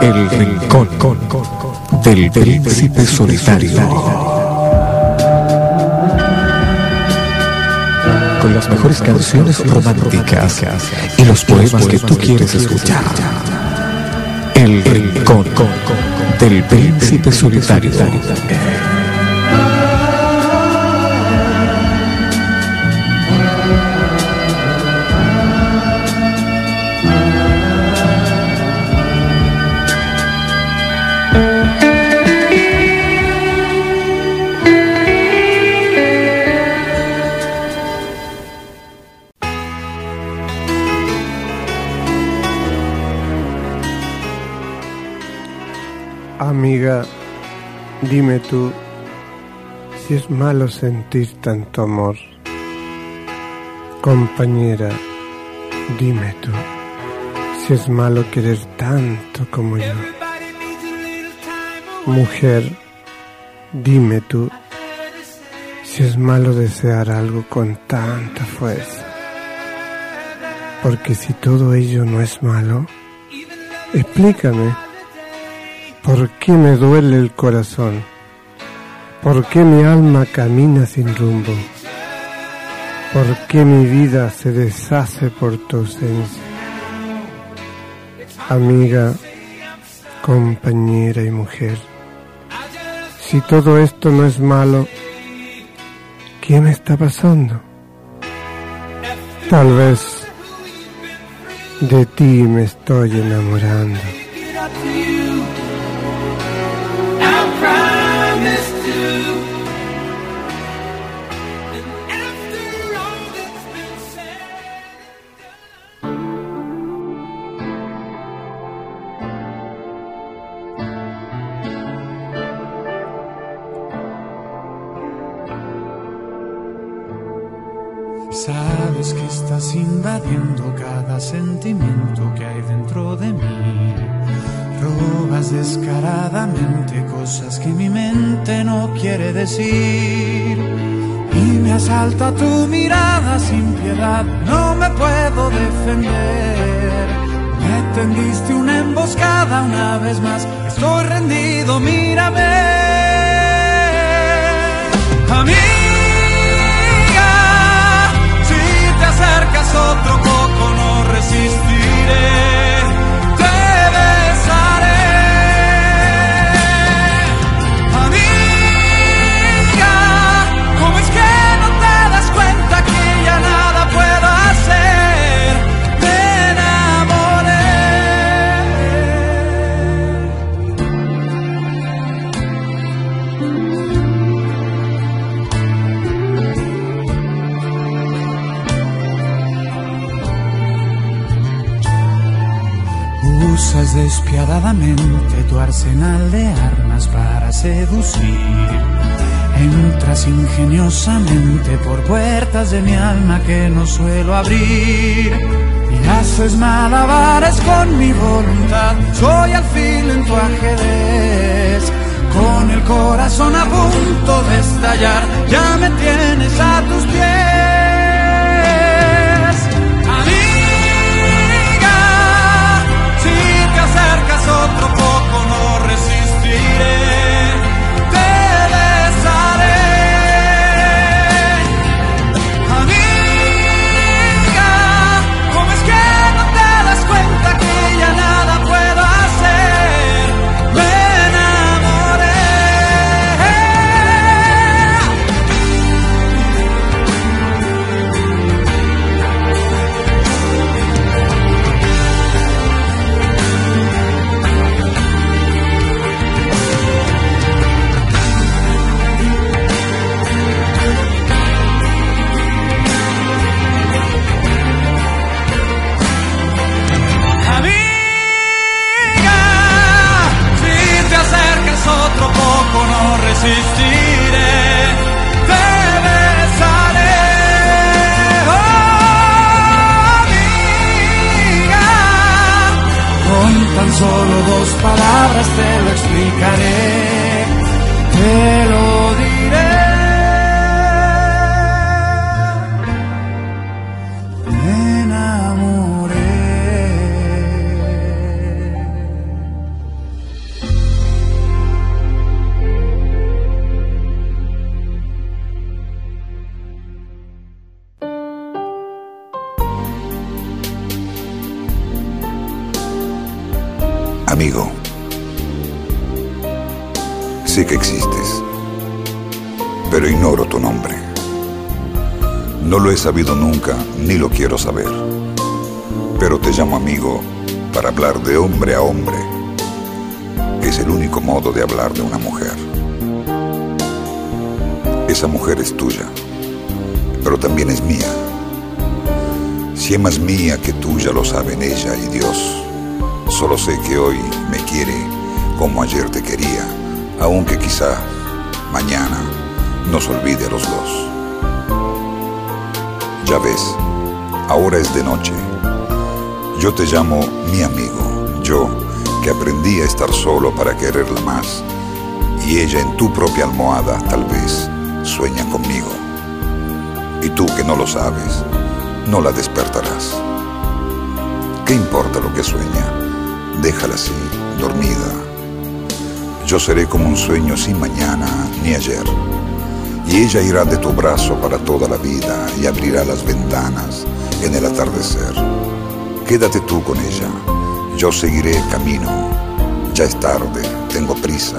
El rincón del príncipe solitario. Con las mejores canciones románticas y los poemas que tú quieres escuchar. El rincón del príncipe solitario. Amiga, dime tú si es malo sentir tanto amor. Compañera, dime tú si es malo querer tanto como yo. Mujer, dime tú si es malo desear algo con tanta fuerza. Porque si todo ello no es malo, explícame. ¿Por qué me duele el corazón? ¿Por qué mi alma camina sin rumbo? ¿Por qué mi vida se deshace por tu ausencia? Amiga, compañera y mujer, si todo esto no es malo, ¿qué me está pasando? Tal vez de ti me estoy enamorando. Invadiendo cada sentimiento que hay dentro de mí. Robas descaradamente cosas que mi mente no quiere decir. Y me asalta tu mirada sin piedad, no me puedo defender. Me tendiste una emboscada una vez más, estoy rendido, mírame. Tu arsenal de armas para seducir. Entras ingeniosamente por puertas de mi alma que no suelo abrir. Y haces malabares con mi voluntad. Soy al fin en tu ajedrez. Con el corazón a punto de estallar, ya me tienes a tus pies. Solo dos palabras te lo explicaré. Amigo, sé que existes, pero ignoro tu nombre. No lo he sabido nunca ni lo quiero saber, pero te llamo amigo para hablar de hombre a hombre. Es el único modo de hablar de una mujer. Esa mujer es tuya, pero también es mía. Si es más mía que tuya, lo saben ella y Dios. Solo sé que hoy me quiere como ayer te quería, aunque quizá mañana nos olvide a los dos. Ya ves, ahora es de noche. Yo te llamo mi amigo, yo que aprendí a estar solo para quererla más, y ella en tu propia almohada tal vez sueña conmigo. Y tú que no lo sabes, no la despertarás. ¿Qué importa lo que sueña? Déjala así, dormida. Yo seré como un sueño sin mañana ni ayer. Y ella irá de tu brazo para toda la vida y abrirá las ventanas en el atardecer. Quédate tú con ella, yo seguiré el camino. Ya es tarde, tengo prisa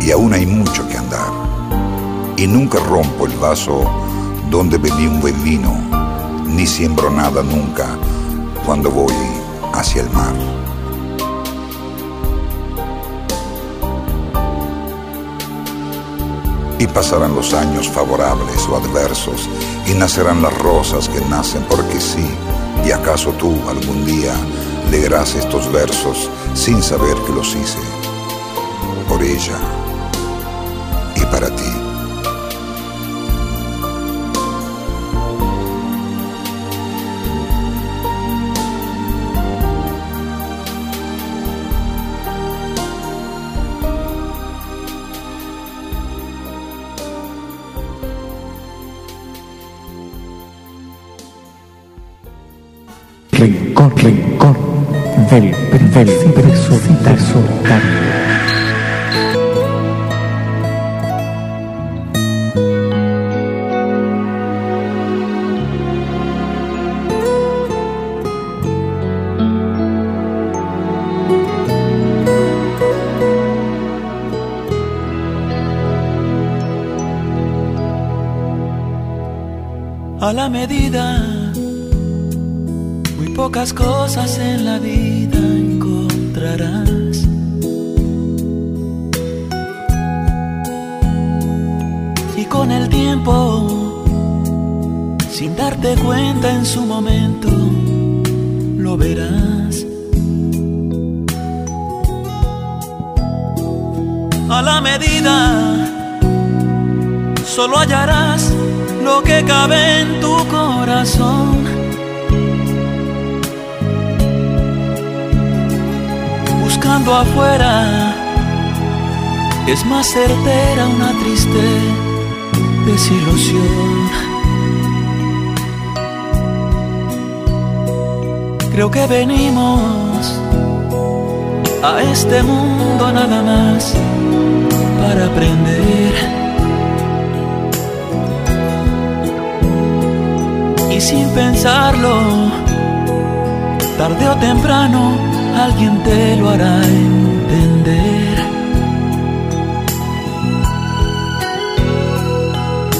y aún hay mucho que andar. Y nunca rompo el vaso donde bebí un buen vino, ni siembro nada nunca cuando voy hacia el mar. Y pasarán los años favorables o adversos, y nacerán las rosas que nacen porque sí. ¿Y acaso tú algún día leerás estos versos sin saber que los hice? Por ella y para ti. Rincón, rincón del, del solitario. A la medida pocas cosas en la vida encontrarás. Y con el tiempo, sin darte cuenta en su momento, lo verás. A la medida, solo hallarás lo que cabe en tu corazón afuera es más certera una triste desilusión. Creo que venimos a este mundo nada más para aprender. Y sin pensarlo, tarde o temprano, alguien te lo hará entender.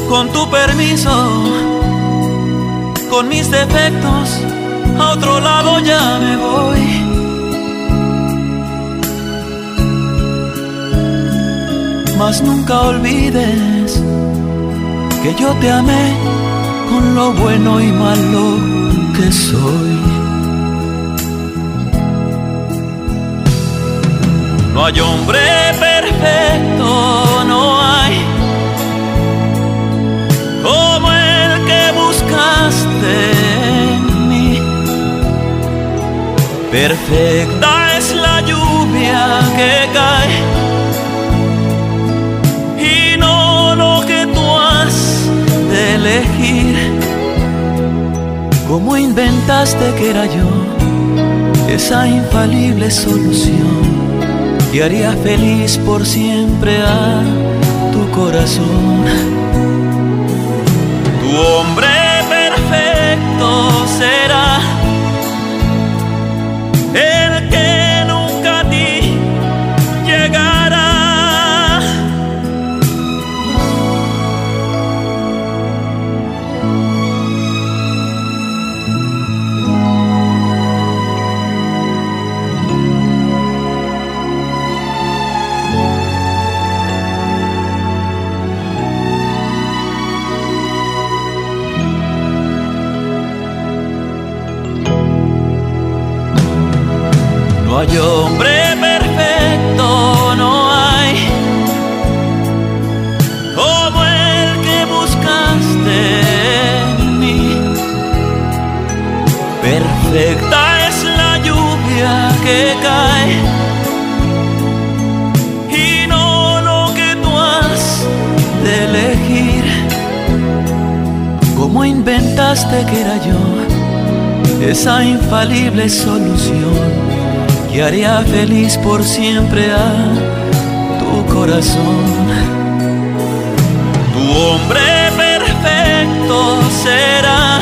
Con tu permiso, con mis defectos, a otro lado ya me voy. Mas nunca olvides que yo te amé con lo bueno y malo que soy. No hay hombre perfecto, no hay como el que buscaste en mí. Perfecta es la lluvia que cae y no lo que tú has de elegir. ¿Cómo inventaste que era yo esa infalible solución? Y haría feliz por siempre a tu corazón. Tu hombre perfecto será cae y no lo que tú has de elegir. ¿Cómo inventaste que era yo esa infalible solución? que haría feliz por siempre a tu corazón. Tu hombre perfecto será